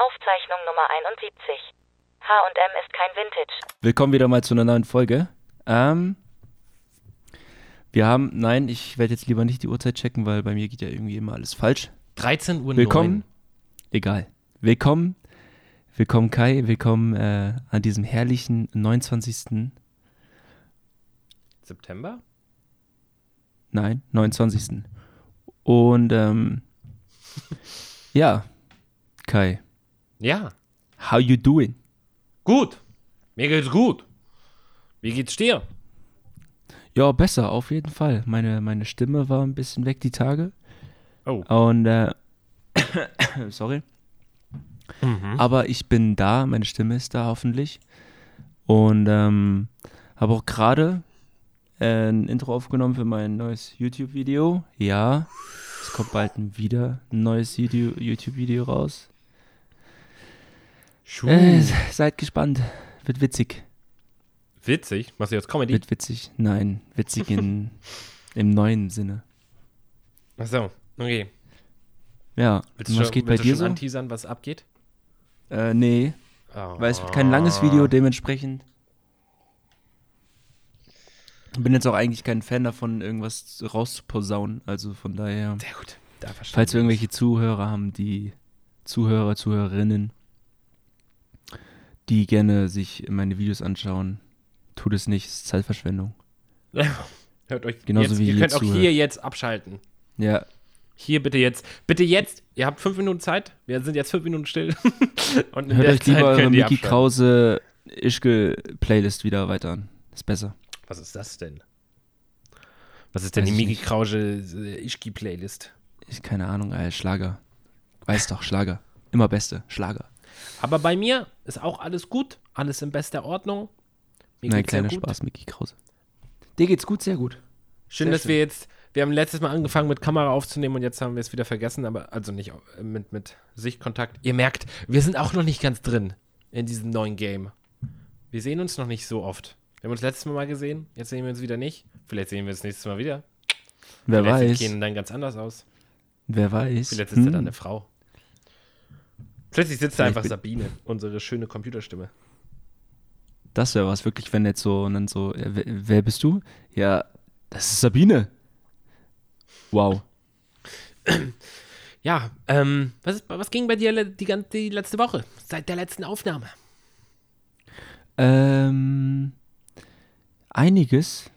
Aufzeichnung Nummer 71. H&M ist kein Vintage. Willkommen wieder mal zu einer neuen Folge. Ähm, wir haben, nein, ich werde jetzt lieber nicht die Uhrzeit checken, weil bei mir geht ja irgendwie immer alles falsch. 13 Uhr. Willkommen. Egal. Willkommen. Willkommen Kai, willkommen äh, an diesem herrlichen 29. September? Nein, 29. Und ähm, ja, Kai, Ja. how you doing? Gut. Mir geht's gut. Wie geht's dir? Ja, besser, auf jeden Fall. Meine, meine Stimme war ein bisschen weg die Tage. Oh. Und, äh, sorry. Mhm. Aber ich bin da, meine Stimme ist da hoffentlich. Und ähm, habe auch gerade äh, ein Intro aufgenommen für mein neues YouTube-Video. Ja, es kommt bald wieder ein neues Video- YouTube-Video raus. Äh, seid gespannt. Wird witzig. Witzig. Machst du jetzt Comedy? Wird witzig. Nein, witzig in, im neuen Sinne. Achso, okay. Ja, Willst was schon, geht bei willst du dir schon so? anteasern, was abgeht? Äh, nee, Oh. weil es wird kein langes Video, dementsprechend. Bin jetzt auch eigentlich kein Fan davon, irgendwas rauszuposaunen. Also von daher, Sehr gut. Da falls wir irgendwelche Zuhörer haben, die Zuhörer, Zuhörerinnen, die gerne sich meine Videos anschauen, tut es nicht, es ist Zeitverschwendung. Hört euch Genauso jetzt, wie ihr ihr könnt auch zuhört. hier jetzt abschalten. Ja, Hier bitte jetzt. Bitte jetzt. Ihr habt fünf Minuten Zeit. Wir sind jetzt fünf Minuten still. Und hört euch lieber eure Miki. Krause Ischke-Playlist wieder weiter an. Ist besser. Was ist das denn? Was ist denn Weiß die Miki. Krause äh, Ischki-Playlist? Ist keine Ahnung, äh, Schlager. Weiß doch, Schlager. Immer beste, Schlager. Aber bei mir ist auch alles gut. Alles in bester Ordnung. Mir Nein, kleiner. Spaß, Miki Krause. Dir geht's gut, sehr gut. Schön, Sehr dass schön. wir jetzt, wir haben letztes Mal angefangen mit Kamera aufzunehmen und jetzt haben wir es wieder vergessen, aber also nicht mit, mit Sichtkontakt. Ihr merkt, wir sind auch noch nicht ganz drin in diesem neuen Game. Wir sehen uns noch nicht so oft. Wir haben uns letztes Mal mal gesehen, jetzt sehen wir uns wieder nicht. Vielleicht sehen wir uns nächstes Mal wieder. Wer Vielleicht weiß, sieht Ken dann ganz anders aus. wer weiß. Vielleicht ist er Hm. dann eine Frau. Plötzlich sitzt da einfach bin- Sabine, unsere schöne Computerstimme. Das wäre was, wirklich, wenn jetzt so, und dann so, äh, wer, wer bist du? Ja, das ist Sabine. Wow. Ja, ähm, was, ist, was ging bei dir die, gan- die letzte Woche, seit der letzten Aufnahme? Ähm, einiges.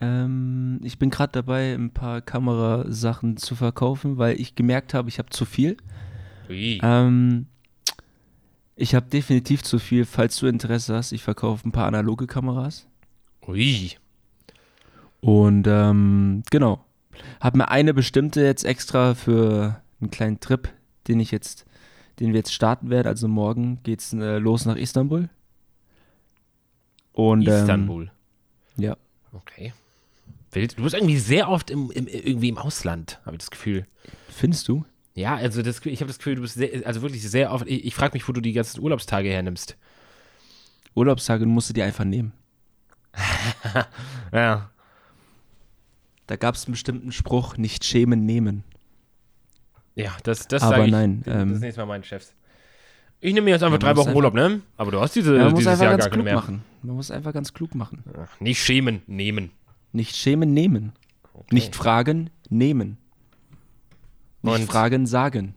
Ähm, ich bin gerade dabei, ein paar Kamerasachen zu verkaufen, weil ich gemerkt habe, ich habe zu viel. Ähm, ich habe definitiv zu viel. Falls du Interesse hast, ich verkaufe ein paar analoge Kameras. Ui. Und ähm, genau. Habe mir eine bestimmte jetzt extra für einen kleinen Trip, den ich jetzt, den wir jetzt starten werden. Also morgen geht's äh, los nach Istanbul. Und Istanbul. Ähm, ja. Okay. Wild. Du bist irgendwie sehr oft im, im, irgendwie im Ausland, habe ich das Gefühl. Findest du? Ja, also das, ich habe das Gefühl, du bist sehr, also wirklich sehr oft. Ich, ich frage mich, wo du die ganzen Urlaubstage hernimmst. Urlaubstage musst du dir einfach nehmen. Ja. Da gab es einen bestimmten Spruch, nicht schämen, nehmen. Ja, das, das sage ich. nein, das ähm, das nächste Mal meinen Chefs. Ich nehme mir jetzt einfach Ja, drei Wochen Urlaub, ne? Aber du hast diese, Man muss dieses einfach Jahr ganz gar keine klug mehr. machen. Man muss einfach ganz klug machen. Ach, Nicht schämen, nehmen. Nicht schämen, nehmen. Nicht fragen, nehmen. Nicht Und- fragen, sagen.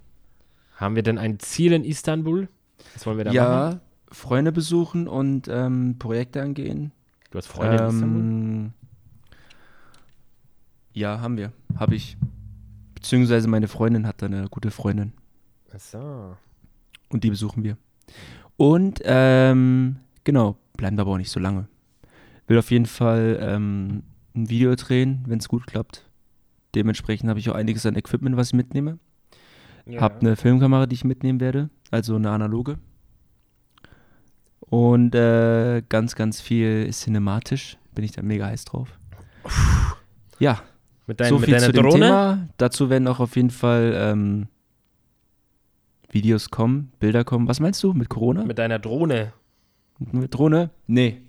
Haben wir denn ein Ziel in Istanbul? Was wollen wir da machen? Ja, Freunde besuchen und ähm, Projekte angehen. Du hast Freunde in Istanbul? Ähm, ja, haben wir. Habe ich. Beziehungsweise meine Freundin hat da eine gute Freundin. Achso. Und die besuchen wir. Und, ähm, genau, bleiben da aber auch nicht so lange. Will auf jeden Fall ähm, ein Video drehen, wenn es gut klappt. Dementsprechend habe ich auch einiges an Equipment, was ich mitnehme. Ja. Hab eine Filmkamera, die ich mitnehmen werde, also eine analoge. Und äh, ganz, ganz viel cinematisch. Bin ich da mega heiß drauf. Ja, mit, dein, so mit viel deiner zu dem Drohne? Thema. Dazu werden auch auf jeden Fall ähm, Videos kommen, Bilder kommen. Was meinst du mit Corona? Mit deiner Drohne. Mit Drohne? Nee,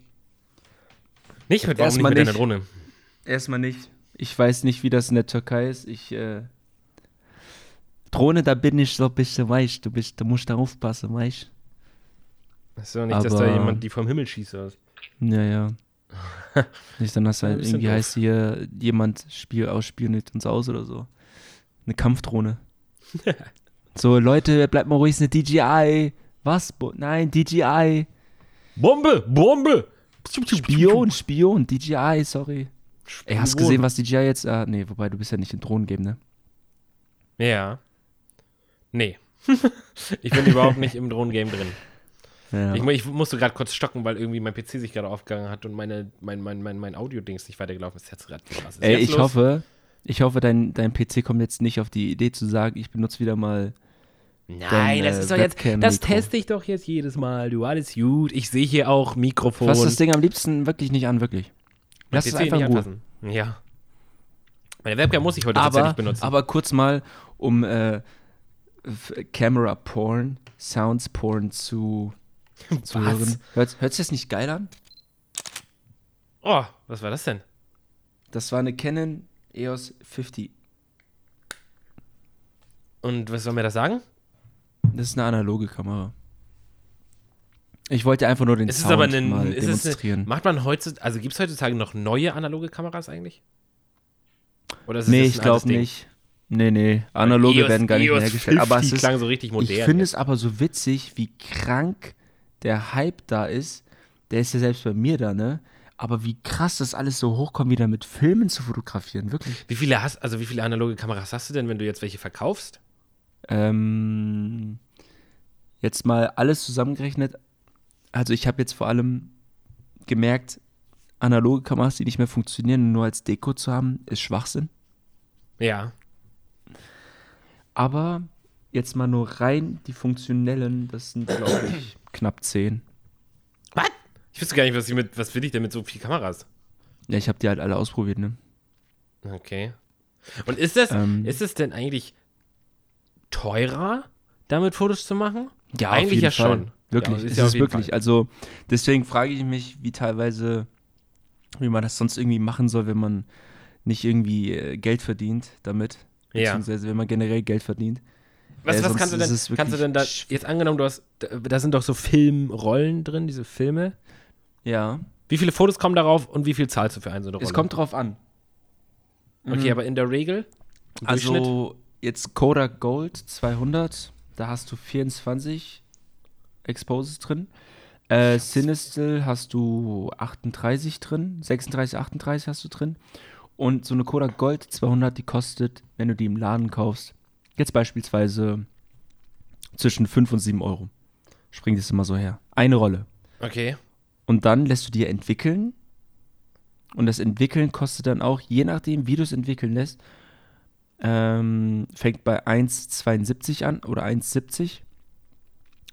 Nicht mit, warum nicht Erstmal mit deiner nicht. Drohne? erstmal nicht. Ich weiß nicht, wie das in der Türkei ist. Ich äh, Drohne, da bin ich so ein bisschen weich. Du, bist, du musst da aufpassen, weißt Ist doch nicht, dass da Aber- jemand die vom Himmel schießt. Oder? Ja, ja. Nicht, dann hast du halt irgendwie doof. heißt hier, jemand Spiel ausspioniert uns aus oder so. Eine Kampfdrohne. so, Leute, bleibt mal ruhig, ist eine DJI. Was? Bo Nein, DJI. Bombe! Bombe! Spion, Spion, DJI, sorry. Ey, hast gesehen, was DJI jetzt. Ah, nee, wobei du bist ja nicht in Drohnengame, ne? Ja. Nee. ich bin überhaupt nicht im Drohnengame drin. Ja. Ich, ich musste gerade kurz stocken, weil irgendwie mein PC sich gerade aufgegangen hat und meine, mein, mein, mein, mein Audio-Dings nicht weitergelaufen ist. Jetzt gerade ist Ey, ich los? hoffe, ich hoffe, dein, dein PC kommt jetzt nicht auf die Idee zu sagen, ich benutze wieder mal. Nein, dein, das äh, ist doch jetzt. Das teste ich doch jetzt jedes Mal. Du, alles gut. Ich sehe hier auch Mikrofon. Fass das Ding am liebsten wirklich nicht an, wirklich. Lass es PC einfach in nicht Ruhe. anfassen. Ja. Meine Webcam muss ich heute tatsächlich Aber, benutzen. aber kurz mal, um äh, Camera Porn, Sounds Porn zu, zu hören. Hört, hört sich das nicht geil an? oh, was war das denn? Das war eine Canon EOS 50. Und was soll mir das sagen? Das ist eine analoge Kamera. Ich wollte einfach nur den Es ist Sound aber ein. mal Ist es eine, demonstrieren. macht man heutzutage. Also gibt es heutzutage noch neue analoge Kameras eigentlich? Oder ist es nee, ich glaube nicht. Nee, nee, analoge EOS werden gar nicht mehr EOS hergestellt. 50 Aber es ist, klang so richtig modern. ich finde es aber so witzig, wie krank der Hype da ist. Der ist ja selbst bei mir da, ne? Aber wie krass das alles so hochkommt, wieder mit Filmen zu fotografieren, wirklich. Wie viele hast, also wie viele analoge Kameras hast du denn, wenn du jetzt welche verkaufst? Ähm, jetzt mal alles zusammengerechnet. Also ich habe jetzt vor allem gemerkt, analoge Kameras, die nicht mehr funktionieren, nur als Deko zu haben, ist Schwachsinn. Ja. Aber jetzt mal nur rein die funktionellen, das sind, glaube ich, knapp 10. Was? Ich wüsste gar nicht, was, ich mit, was will ich denn mit so vielen Kameras? Ja, ich habe die halt alle ausprobiert, ne? Okay. Und ist das, Ähm. ist es denn eigentlich teurer, damit Fotos zu machen? Ja, Eigentlich auf jeden ja Fall. schon. Wirklich, Ja, ist ist ja es jeden wirklich. Fall. Also deswegen frage ich mich, wie teilweise, wie man das sonst irgendwie machen soll, wenn man nicht irgendwie äh, Geld verdient damit. Ja. Beziehungsweise wenn man generell Geld verdient. Was, Äh, was kannst du ist denn, es kannst du denn da, jetzt angenommen, du hast, da, sind doch so Filmrollen drin, diese Filme. Ja. Wie viele Fotos kommen darauf und wie viel zahlst du für eine so eine Rolle? Es kommt drauf an. Okay, aber in der Regel? Also jetzt Kodak Gold 200, da hast du 24 Exposes drin. Äh, Sinistel hast du 38 drin, 36, 38 hast du drin. Und so eine Kodak Gold 200, die kostet, wenn du die im Laden kaufst, jetzt beispielsweise zwischen 5 und 7 Euro. Springt es immer so her. Eine Rolle. Okay. Und dann lässt du dir entwickeln. Und das Entwickeln kostet dann auch, je nachdem, wie du es entwickeln lässt, ähm, fängt bei 1,72 an oder 1,70.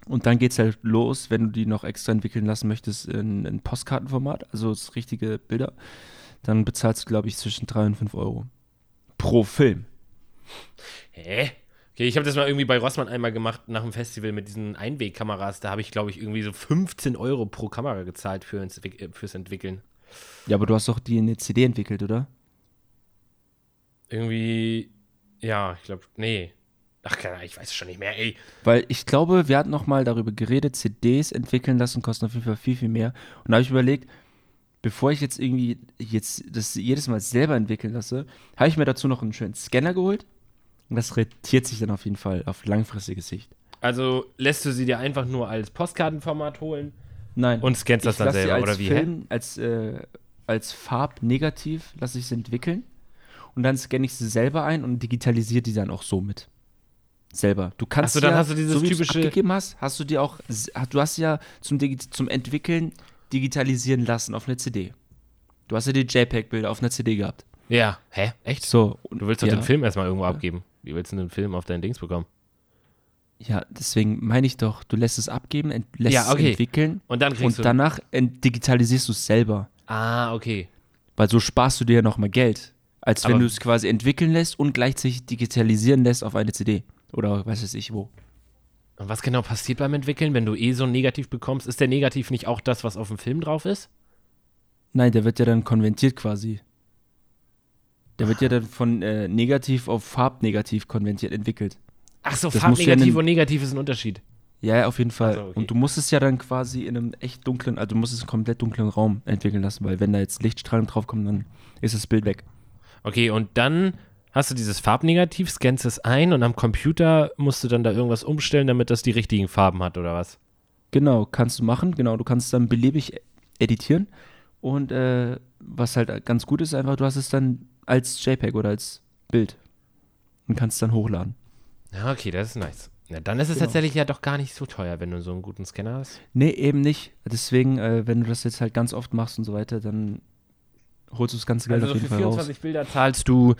Und dann geht es halt los, wenn du die noch extra entwickeln lassen möchtest, in, in Postkartenformat, also richtige Bilder. Dann bezahlst du, glaube ich, zwischen 3 und 5 Euro. Pro Film. Hä? Okay, ich habe das mal irgendwie bei Rossmann einmal gemacht nach dem Festival mit diesen Einwegkameras. Da habe ich, glaube ich, irgendwie so 15 Euro pro Kamera gezahlt für ins, äh, fürs Entwickeln. Ja, aber du hast doch die in eine CD entwickelt, oder? Irgendwie, ja, ich glaube, nee. Ach, keine Ahnung, ich weiß es schon nicht mehr, ey. Weil ich glaube, wir hatten noch mal darüber geredet, CDs entwickeln lassen kosten auf jeden Fall viel, viel mehr. Und da habe ich überlegt, bevor ich jetzt irgendwie jetzt das jedes Mal selber entwickeln lasse, habe ich mir dazu noch einen schönen Scanner geholt. Und das rentiert sich dann auf jeden Fall auf langfristige Sicht. Also lässt du sie dir einfach nur als Postkartenformat holen Nein. und scannst das dann selber, oder wie? Film, als, äh, als Farbnegativ lasse ich sie entwickeln. Und dann scanne ich sie selber ein und digitalisiere die dann auch somit. Selber. Du kannst Ach so, dann ja, hast du dieses so wie typische- abgegeben hast, hast du dir auch, du hast ja zum, Digi zum Entwickeln digitalisieren lassen auf eine CD. Du hast ja die JPEG-Bilder auf einer CD gehabt. Ja. Hä? Echt? So. Du willst doch ja, den Film erstmal irgendwo abgeben. Wie willst du denn den Film auf dein Dings bekommen? Ja, deswegen meine ich doch, du lässt es abgeben, ent lässt Ja, okay. es entwickeln Und dann kriegst und danach digitalisierst du es selber. ah, okay. Weil so sparst du dir ja nochmal Geld. Als wenn Aber- du es quasi entwickeln lässt und gleichzeitig digitalisieren lässt auf eine CD. Oder was weiß ich wo. Und was genau passiert beim Entwickeln, wenn du eh so ein Negativ bekommst? Ist der Negativ nicht auch das, was auf dem Film drauf ist? Nein, der wird ja dann konvertiert quasi. Der wird ja dann von äh, negativ auf farbnegativ konvertiert entwickelt. Ach so, Das ja farbnegativ in- und negativ ist ein Unterschied. Ja, ja, auf jeden Fall. So, okay. Und du musst es ja dann quasi in einem echt dunklen, also du musst es in einem komplett dunklen Raum entwickeln lassen, weil wenn da jetzt Lichtstrahlen draufkommen, dann ist das Bild weg. Okay, und dann hast du dieses Farbnegativ, scannst es ein und am Computer musst du dann da irgendwas umstellen, damit das die richtigen Farben hat, oder was? Genau, kannst du machen. Genau, du kannst dann beliebig editieren. Und äh, was halt ganz gut ist, einfach, du hast es dann als JPEG oder als Bild und kannst es dann hochladen. Ja, okay, das ist nice. Ja, dann ist es Genau. tatsächlich ja doch gar nicht so teuer, wenn du so einen guten Scanner hast. Nee, eben nicht. Deswegen, äh, wenn du das jetzt halt ganz oft machst und so weiter, dann holst du das ganze Geld Also auf jeden für Fall 24 Bilder zahlst du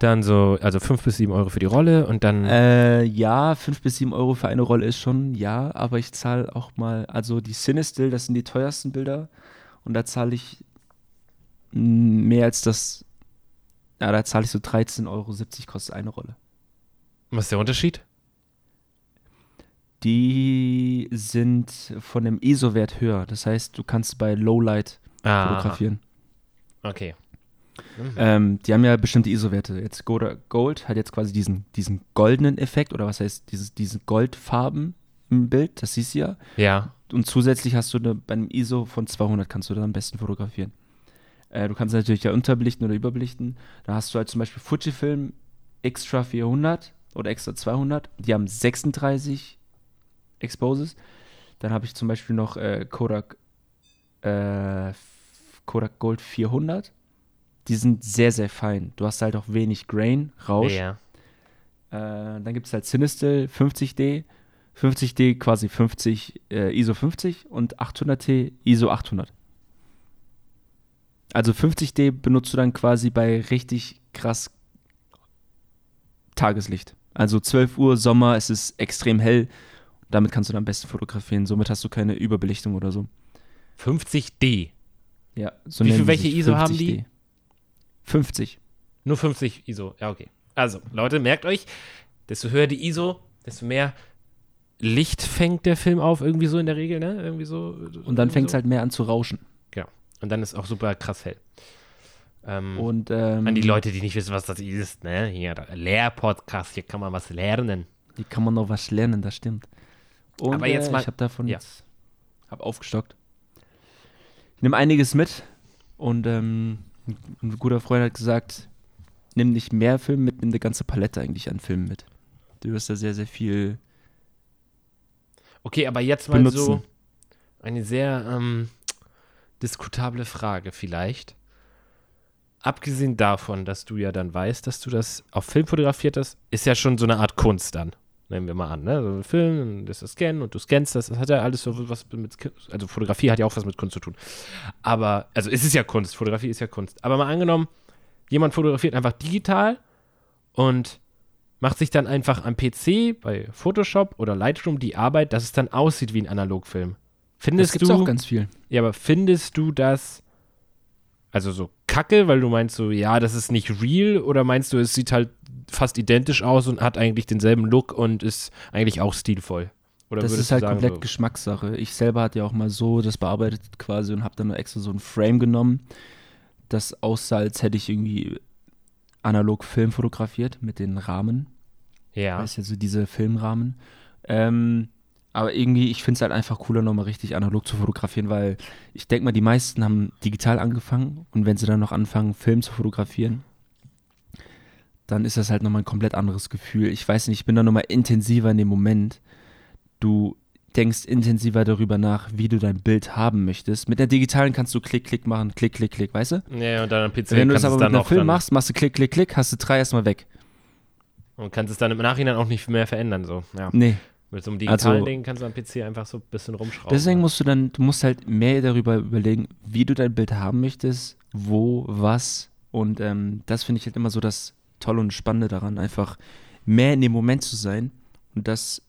dann so, also 5 bis 7 Euro für die Rolle und dann. Äh, ja, 5 bis 7 Euro für eine Rolle ist schon, ja, aber ich zahle auch mal, also die Cinestill, das sind die teuersten Bilder und da zahle ich mehr als das, ja, da zahle ich so 13,70 Euro kostet eine Rolle. was ist der Unterschied? Die sind von dem ISO-Wert höher. Das heißt, du kannst bei Lowlight Ah, fotografieren. okay. Mhm. Ähm, die haben ja bestimmte ISO-Werte. Jetzt Gold, Gold hat jetzt quasi diesen, diesen goldenen Effekt oder was heißt dieses, diese Goldfarben im Bild, das siehst du ja. Ja. Und zusätzlich hast du eine, bei einem ISO von 200 kannst du dann am besten fotografieren. Äh, du kannst natürlich ja unterbelichten oder überbelichten. Da hast du halt zum Beispiel Fujifilm Extra 400 oder Extra 200. Die haben 36 Exposes. Dann habe ich zum Beispiel noch äh, Kodak, äh, Kodak Gold 400. Die sind sehr, sehr fein. Du hast halt auch wenig Grain, Rausch. Ja. Äh, dann gibt es halt Cinestill 50D. 50D quasi 50 äh, ISO 50 und 800T ISO 800. Also 50D benutzt du dann quasi bei richtig krass Tageslicht. Also 12 Uhr Sommer, es ist extrem hell. Damit kannst du dann am besten fotografieren. Somit hast du keine Überbelichtung oder so. 50D. Ja, so Wie viel- welche ISO haben 50D. die? 50. Nur 50 ISO. Ja, okay. Also, Leute, merkt euch, desto höher die ISO, desto mehr Licht fängt der Film auf, irgendwie so in der Regel, ne? Irgendwie so. Und dann fängt es so. halt mehr an zu rauschen. Genau. Und dann ist auch super krass hell. Ähm, Und ähm, an die Leute, die nicht wissen, was das ist, ne? Hier, Lehrpodcast, hier kann man was lernen. Die kann man noch was lernen, das stimmt. Und Aber jetzt äh, mal- ich habe davon ja. jetzt, habe aufgestockt. Ich nehme einiges mit und ähm, ein, guter Freund hat gesagt, nimm nicht mehr Filme mit, nimm eine ganze Palette eigentlich an Filmen mit. Du wirst da sehr, sehr viel Okay, aber jetzt mal benutzen. so eine sehr ähm, diskutable Frage vielleicht. Abgesehen davon, dass du ja dann weißt, dass du das auf Film fotografiert hast, ist ja schon so eine Art Kunst dann. Nehmen wir mal an, ne? So ein Film, das ist Scannen und du scannst das. Das hat ja alles so was mit, also Fotografie hat ja auch was mit Kunst zu tun. Aber, also es ist ja Kunst, Fotografie ist ja Kunst. Aber mal angenommen, jemand fotografiert einfach digital und macht sich dann einfach am PC bei Photoshop oder Lightroom die Arbeit, dass es dann aussieht wie ein Analogfilm. Das Findest gibt's du, auch ganz viel. ja, aber findest du das also so kacke, weil du meinst so, ja, das ist nicht real oder meinst du, es sieht halt fast identisch aus und hat eigentlich denselben Look und ist eigentlich auch stilvoll? Oder Das ist halt sagen, komplett so, Geschmackssache. Ich selber hatte ja auch mal so das bearbeitet quasi und habe dann extra so ein Frame genommen, das aussah, als hätte ich irgendwie analog Film fotografiert mit den Rahmen. ja, Weißt du, so diese Filmrahmen. Ähm, aber irgendwie, ich finde es halt einfach cooler, nochmal richtig analog zu fotografieren, weil ich denke mal, die meisten haben digital angefangen und wenn sie dann noch anfangen, Film zu fotografieren, dann ist das halt nochmal ein komplett anderes Gefühl. Ich weiß nicht, ich bin da nochmal intensiver in dem Moment. Du denkst intensiver darüber nach, wie du dein Bild haben möchtest. Mit der digitalen kannst du Klick, Klick machen, Klick, Klick, Klick, weißt du? ja, und dann am PC Wenn du das aber mit einem Film machst, machst du Klick, Klick, Klick, hast du drei erstmal weg. und kannst es dann im Nachhinein auch nicht mehr verändern, so, ja. Nee, Mit so einem digitalen Also- Ding kannst du am PC einfach so ein bisschen rumschrauben. Deswegen ne? musst du dann, du musst halt mehr darüber überlegen, wie du dein Bild haben möchtest, wo, was. Und ähm, das finde ich halt immer so das Tolle und Spannende daran, einfach mehr in dem Moment zu sein. Und das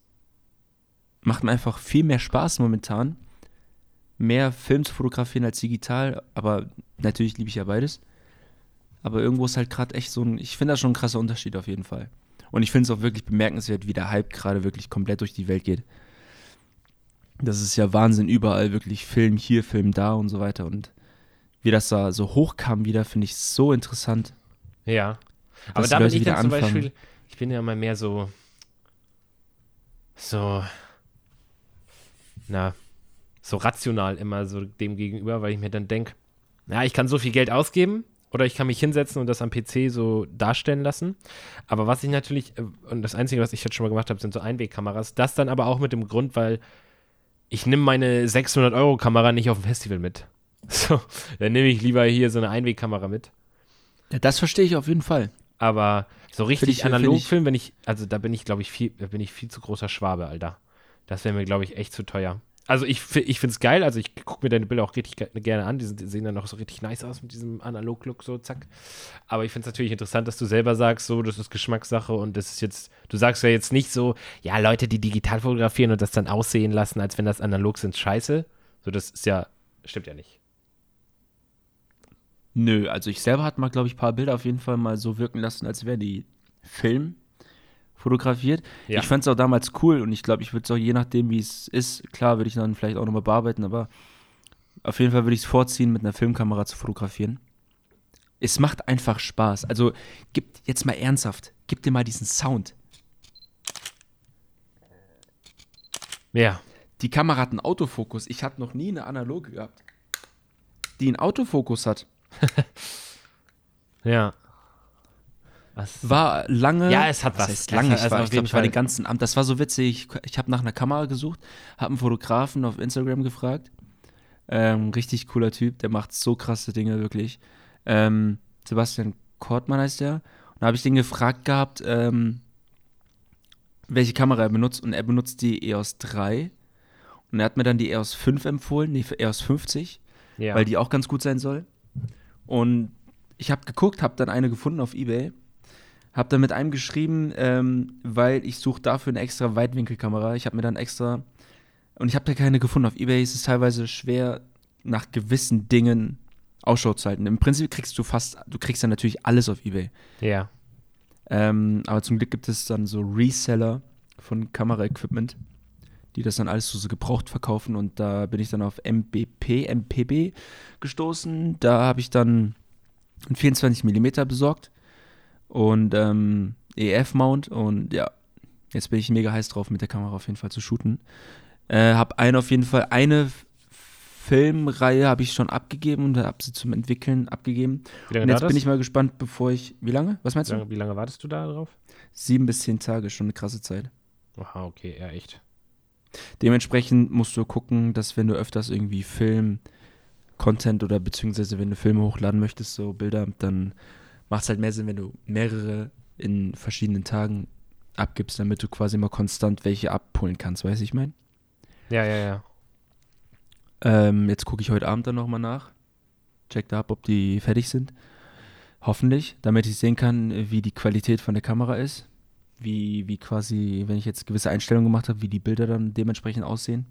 macht mir einfach viel mehr Spaß momentan, mehr Film zu fotografieren als digital. Aber natürlich liebe ich ja beides. Aber irgendwo ist halt gerade echt so ein, ich finde das schon ein krasser Unterschied auf jeden Fall. Und ich finde es auch wirklich bemerkenswert, wie der Hype gerade wirklich komplett durch die Welt geht. Das ist ja Wahnsinn, überall wirklich Film hier, Film da und so weiter. Und wie das da so hochkam wieder, finde ich so interessant. Ja. Aber da bin ich dann zum. Beispiel, ich bin ja mal mehr so, so, na, so rational immer so dem gegenüber, weil ich mir dann denke, ja, ich kann so viel Geld ausgeben oder ich kann mich hinsetzen und das am PC so darstellen lassen. Aber was ich natürlich, äh, und das Einzige, was ich jetzt schon mal gemacht habe, sind so Einwegkameras. Das dann aber auch mit dem Grund, weil ich nehme meine 600-Euro-Kamera nicht auf dem Festival mit. So, dann nehme ich lieber hier so eine Einwegkamera mit. Ja, das verstehe ich auf jeden Fall. Aber so richtig ich- analog filmen, wenn ich, also da bin ich, glaube ich, viel, da bin ich viel zu großer Schwabe, Alter. Das wäre mir, glaube ich, echt zu teuer. Also ich, ich finde es geil, also ich gucke mir deine Bilder auch richtig ge- gerne an, die, sind, die sehen dann auch so richtig nice aus mit diesem Analog-Look, so zack. Aber ich finde es natürlich interessant, dass du selber sagst, so, das ist Geschmackssache und das ist jetzt, du sagst ja jetzt nicht so, ja, Leute, die digital fotografieren und das dann aussehen lassen, als wenn das analog sind, scheiße. So, das ist ja, stimmt ja nicht. Nö, also ich selber hatte mal, glaube ich, ein paar Bilder auf jeden Fall mal so wirken lassen, als wären die Film fotografiert. Ja. Ich fand es auch damals cool und ich glaube, ich würde es auch je nachdem, wie es ist, klar, würde ich dann vielleicht auch nochmal bearbeiten, aber auf jeden Fall würde ich es vorziehen, mit einer Filmkamera zu fotografieren. Es macht einfach Spaß. Also, gib jetzt mal ernsthaft, gib dir mal diesen Sound. Ja. Die Kamera hat einen Autofokus. Ich hatte noch nie eine analoge gehabt, die einen Autofokus hat. Ja. Was? War lange. Ja, es hat was. heißt lange. hat- ich also war, ich glaube, ich war den ganzen Abend. Das war so witzig. Ich, ich habe nach einer Kamera gesucht, habe einen Fotografen auf Instagram gefragt. Ähm, richtig cooler Typ, der macht so krasse Dinge, wirklich. Ähm, Sebastian Kortmann heißt der. Und da habe ich den gefragt gehabt, ähm, welche Kamera er benutzt. Und er benutzt die EOS 3. Und er hat mir dann die EOS 5 empfohlen, für EOS 50 Ja. weil die auch ganz gut sein soll. Und ich habe geguckt, habe dann eine gefunden auf Ebay, habe dann mit einem geschrieben, ähm, weil ich suche dafür eine extra Weitwinkelkamera. Ich habe mir dann extra und ich habe da keine gefunden. Auf Ebay ist es teilweise schwer, nach gewissen Dingen Ausschau zu halten. Im Prinzip kriegst du fast, du kriegst dann natürlich alles auf Ebay. ja. Ähm, aber zum Glück gibt es dann so Reseller von Kameraequipment, die das dann alles so, so gebraucht verkaufen. Und da bin ich dann auf MBP, MPB gestoßen. Da habe ich dann einen 24 mm besorgt und ähm, EF-Mount. Und ja, jetzt bin ich mega heiß drauf, mit der Kamera auf jeden Fall zu shooten. Äh, habe eine auf jeden Fall, eine Filmreihe habe ich schon abgegeben und habe sie zum Entwickeln abgegeben. Wie lange Und jetzt bin ich mal gespannt, bevor ich. Wie lange? Was meinst Wie du? lange, wie lange wartest du da drauf? Sieben bis zehn Tage, schon eine krasse Zeit. Aha, okay, ja, echt. Dementsprechend musst du gucken, dass wenn du öfters irgendwie Film, Content oder beziehungsweise wenn du Filme hochladen möchtest, so Bilder, dann macht es halt mehr Sinn, wenn du mehrere in verschiedenen Tagen abgibst, damit du quasi mal konstant welche abholen kannst, weißt du, ich meine? Ja, ja, ja. Ähm, jetzt gucke ich heute Abend dann nochmal nach. Check da ab, ob die fertig sind. Hoffentlich, damit ich sehen kann, wie die Qualität von der Kamera ist. Wie, wie quasi, wenn ich jetzt gewisse Einstellungen gemacht habe, wie die Bilder dann dementsprechend aussehen.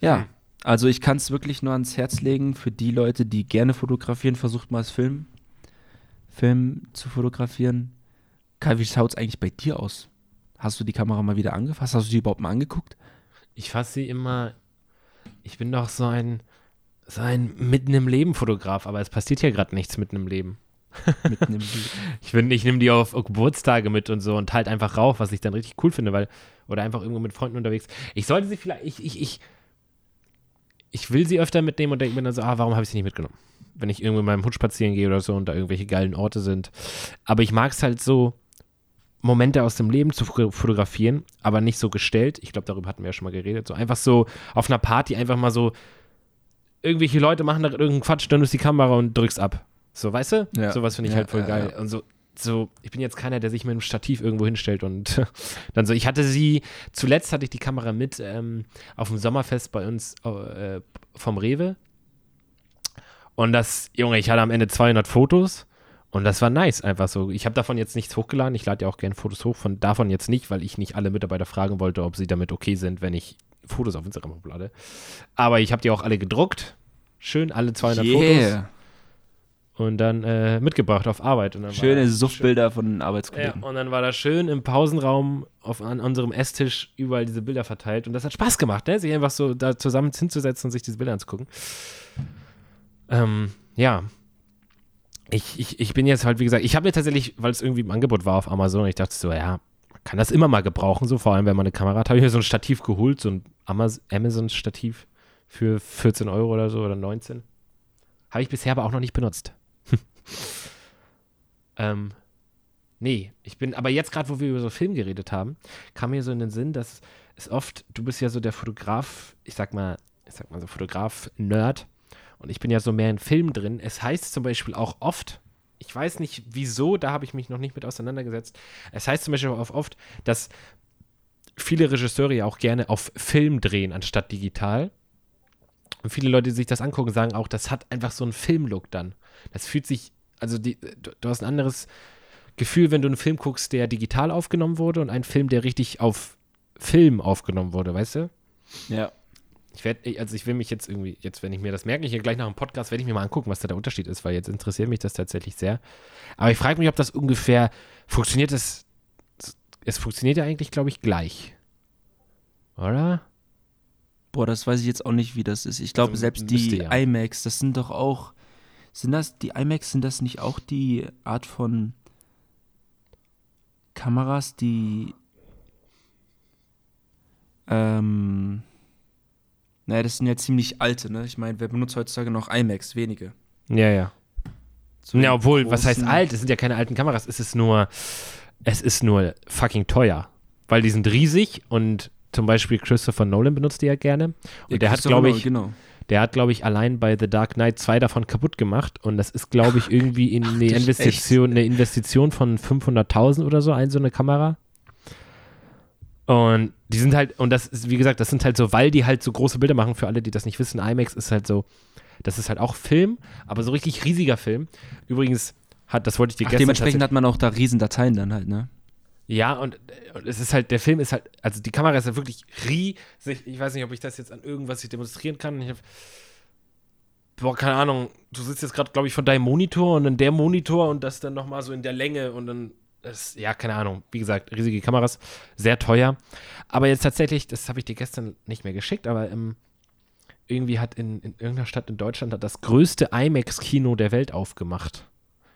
Ja, Hm. Also ich kann es wirklich nur ans Herz legen für die Leute, die gerne fotografieren. Versucht mal als Film, Film zu fotografieren. Kai, wie schaut es eigentlich bei dir aus? Hast du die Kamera mal wieder angefasst? Hast du die überhaupt mal angeguckt? Ich fasse sie immer. Ich bin doch so ein, so ein mitten im Leben Fotograf, aber es passiert ja gerade nichts mitten im Leben. Mitten im Bild. Ich ich nehme die auf Geburtstage mit und so und halt einfach rauf, was ich dann richtig cool finde, weil, oder einfach irgendwo mit Freunden unterwegs. Ich sollte sie vielleicht, ich, ich, ich, ich will sie öfter mitnehmen und denke mir dann so, ah, warum habe ich sie nicht mitgenommen? Wenn ich irgendwo in meinem Hund spazieren gehe oder so und da irgendwelche geilen Orte sind. Aber ich mag es halt so, Momente aus dem Leben zu fo- fotografieren, aber nicht so gestellt. Ich glaube, darüber hatten wir ja schon mal geredet. So einfach so auf einer Party einfach mal so, irgendwelche Leute machen da irgendeinen Quatsch, dann ist die Kamera und drückst ab. So, weißt du? Ja. Sowas finde ich Ja, halt voll ja, geil. ja. Und so, so, ich bin jetzt keiner, der sich mit einem Stativ irgendwo hinstellt und dann so. Ich hatte sie, zuletzt hatte ich die Kamera mit ähm, auf dem Sommerfest bei uns äh, vom Rewe. Und das, Junge, ich hatte am Ende 200 Fotos und das war nice, einfach so. Ich habe davon jetzt nichts hochgeladen. Ich lade ja auch gerne Fotos hoch, von davon jetzt nicht, weil ich nicht alle Mitarbeiter fragen wollte, ob sie damit okay sind, wenn ich Fotos auf Instagram hochlade. Aber ich habe die auch alle gedruckt. Schön, alle 200 Fotos. Und dann äh, mitgebracht auf Arbeit. Und dann war Schöne Suchtbilder von Ja, Arbeitskollegen. und dann war da schön im Pausenraum auf, an unserem Esstisch überall diese Bilder verteilt. Und das hat Spaß gemacht, ne? sich einfach so da zusammen hinzusetzen und sich diese Bilder anzugucken. Ähm, ja. Ich, ich, ich bin jetzt halt, wie gesagt, ich habe mir tatsächlich, weil es irgendwie im Angebot war auf Amazon, ich dachte so, ja, kann das immer mal gebrauchen, so vor allem, wenn man eine Kamera hat. Habe ich mir so ein Stativ geholt, so ein Amaz- Amazon-Stativ für 14 Euro oder so oder 19. Habe ich bisher aber auch noch nicht benutzt. Ähm, nee, ich bin, aber jetzt gerade, wo wir über so Film geredet haben, kam mir so in den Sinn, dass es oft, du bist ja so der Fotograf, ich sag mal, ich sag mal so Fotograf-Nerd und ich bin ja so mehr in Film drin. Es heißt zum Beispiel auch oft, ich weiß nicht wieso, da habe ich mich noch nicht mit auseinandergesetzt. Es heißt zum Beispiel auch oft, dass viele Regisseure ja auch gerne auf Film drehen anstatt digital. Und viele Leute, die sich das angucken, sagen auch, das hat einfach so einen Filmlook dann. Das fühlt sich, also die, du, du hast ein anderes Gefühl, wenn du einen Film guckst, der digital aufgenommen wurde und einen Film, der richtig auf Film aufgenommen wurde, weißt du? Ja. Ich werde, also ich will mich jetzt irgendwie, jetzt, wenn ich mir das merke, hier gleich nach dem Podcast, werde ich mir mal angucken, was da der Unterschied ist, weil jetzt interessiert mich das tatsächlich sehr. Aber ich frage mich, ob das ungefähr funktioniert. Das, es funktioniert ja eigentlich, glaube ich, gleich. Oder? Boah, das weiß ich jetzt auch nicht, wie das ist. Ich glaube, Also, selbst die ja. iMacs, das sind doch auch. Sind das, die iMacs, sind das nicht auch die Art von Kameras, die. Ähm. Naja, das sind ja ziemlich alte, ne? Ich meine, wer benutzt heutzutage noch iMacs? Wenige. Ja, ja. So Ja, obwohl, was heißt alt? Es sind ja keine alten Kameras. Es ist nur, es ist nur fucking teuer. Weil die sind riesig und zum Beispiel Christopher Nolan benutzt die ja gerne. Und Ja, der hat, glaube ich, Genau. der hat, glaube ich, allein bei The Dark Knight zwei davon kaputt gemacht. Und das ist, glaube ich, irgendwie in eine Investition, eine Investition von 500.000 oder so, ein so eine Kamera. Und die sind halt, und das ist, wie gesagt, das sind halt so, weil die halt so große Bilder machen, für alle, die das nicht wissen, IMAX ist halt so, das ist halt auch Film, aber so richtig riesiger Film. Übrigens hat, das wollte ich dir Ach, gestern dementsprechend hat man auch da riesen Dateien dann halt, ne? Ja, und, und es ist halt, der Film ist halt, also die Kamera ist ja wirklich riesig. Ich weiß nicht, ob ich das jetzt an irgendwas hier demonstrieren kann. Ich hab, boah, keine Ahnung, du sitzt jetzt gerade, glaube ich, von deinem Monitor und dann der Monitor und das dann nochmal so in der Länge und dann, das, ja, keine Ahnung. Wie gesagt, riesige Kameras, sehr teuer. Aber jetzt tatsächlich, das habe ich dir gestern nicht mehr geschickt, aber ähm, irgendwie hat in, in irgendeiner Stadt in Deutschland das größte IMAX-Kino der Welt aufgemacht.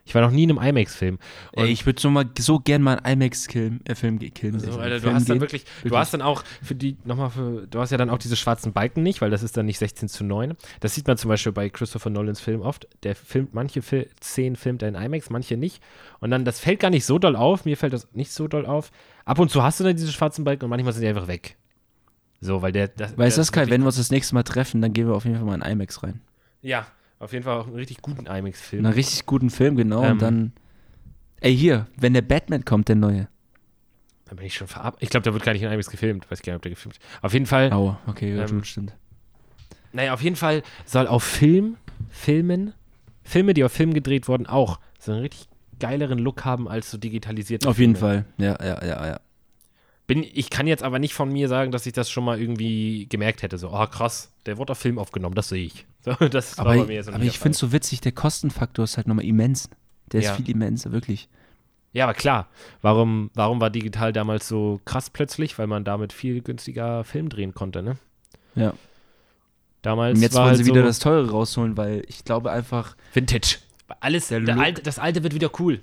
Ich war noch nie in einem IMAX-Film. Ey, ich würde so mal so gern mal einen IMAX-Film äh, Film killen. So, äh, Alter, du Film hast dann gehen. wirklich, du Wirklich. hast dann auch für die, nochmal für, du hast ja dann auch diese schwarzen Balken nicht, weil das ist dann nicht 16 zu 9. Das sieht man zum Beispiel bei Christopher Nolans Film oft. Der filmt, manche Fil Szenen filmt er in IMAX, manche nicht. Und dann, das fällt gar nicht so doll auf, mir fällt das nicht so doll auf. Ab und zu hast du dann diese schwarzen Balken und manchmal sind die einfach weg. So, weil der, das, Weißt du Kai? wirklich- Wenn wir uns das nächste Mal treffen, dann gehen wir auf jeden Fall mal in IMAX rein. Ja, auf jeden Fall auch einen richtig guten IMAX-Film. In einen richtig guten Film, genau. Ähm. und dann. Ey, hier, wenn der Batman kommt, der neue. Da bin ich schon verab. Ich glaube, der wird gar nicht in IMAX gefilmt. Weiß gar nicht, ob der gefilmt Auf jeden Fall. Aua, okay, ja, Ähm, stimmt. Naja, auf jeden Fall soll auf Film, Filmen, Filme, die auf Film gedreht wurden, auch so einen richtig geileren Look haben als so digitalisierte Auf jeden. Fall. Ja, ja, ja, ja. Bin, ich kann jetzt aber nicht von mir sagen, dass ich das schon mal irgendwie gemerkt hätte. So, oh krass, der wurde auf Film aufgenommen, das sehe ich. Das war Aber, bei mir jetzt aber ich finde es so witzig, der Kostenfaktor ist halt nochmal immens. Der Ja. ist viel immenser, wirklich. Ja, aber klar. Warum, warum war digital damals so krass plötzlich? Weil man damit viel günstiger Film drehen konnte, ne? Ja. Damals Und jetzt wollen halt sie wieder so das Teure rausholen, weil ich glaube einfach. Vintage. Alles, Der der alte, das alte wird wieder cool.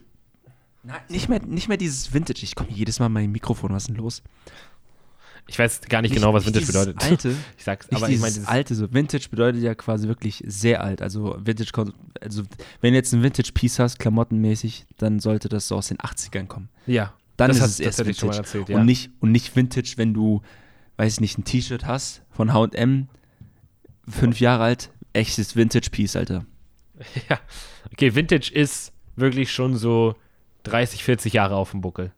Na, nicht, mehr, nicht mehr dieses Vintage. Ich komme jedes Mal mein Mikrofon, was ist denn los? Ich weiß gar nicht, genau, was Vintage dieses bedeutet. Alte, Ich sag's, Nicht aber ich meine, alte, so Vintage bedeutet ja quasi wirklich sehr alt. Also Vintage, also wenn du jetzt ein Vintage-Piece hast, klamottenmäßig, dann sollte das so aus den 80ern kommen. Ja, Dann ist hast- es das erst Vintage. erzählt, ja. und, nicht, und nicht Vintage, wenn du, weiß ich nicht, ein T-Shirt hast von H&M, fünf Jahre alt, echtes Vintage-Piece, Alter. ja. Okay, Vintage ist wirklich schon so 30, 40 Jahre auf dem Buckel.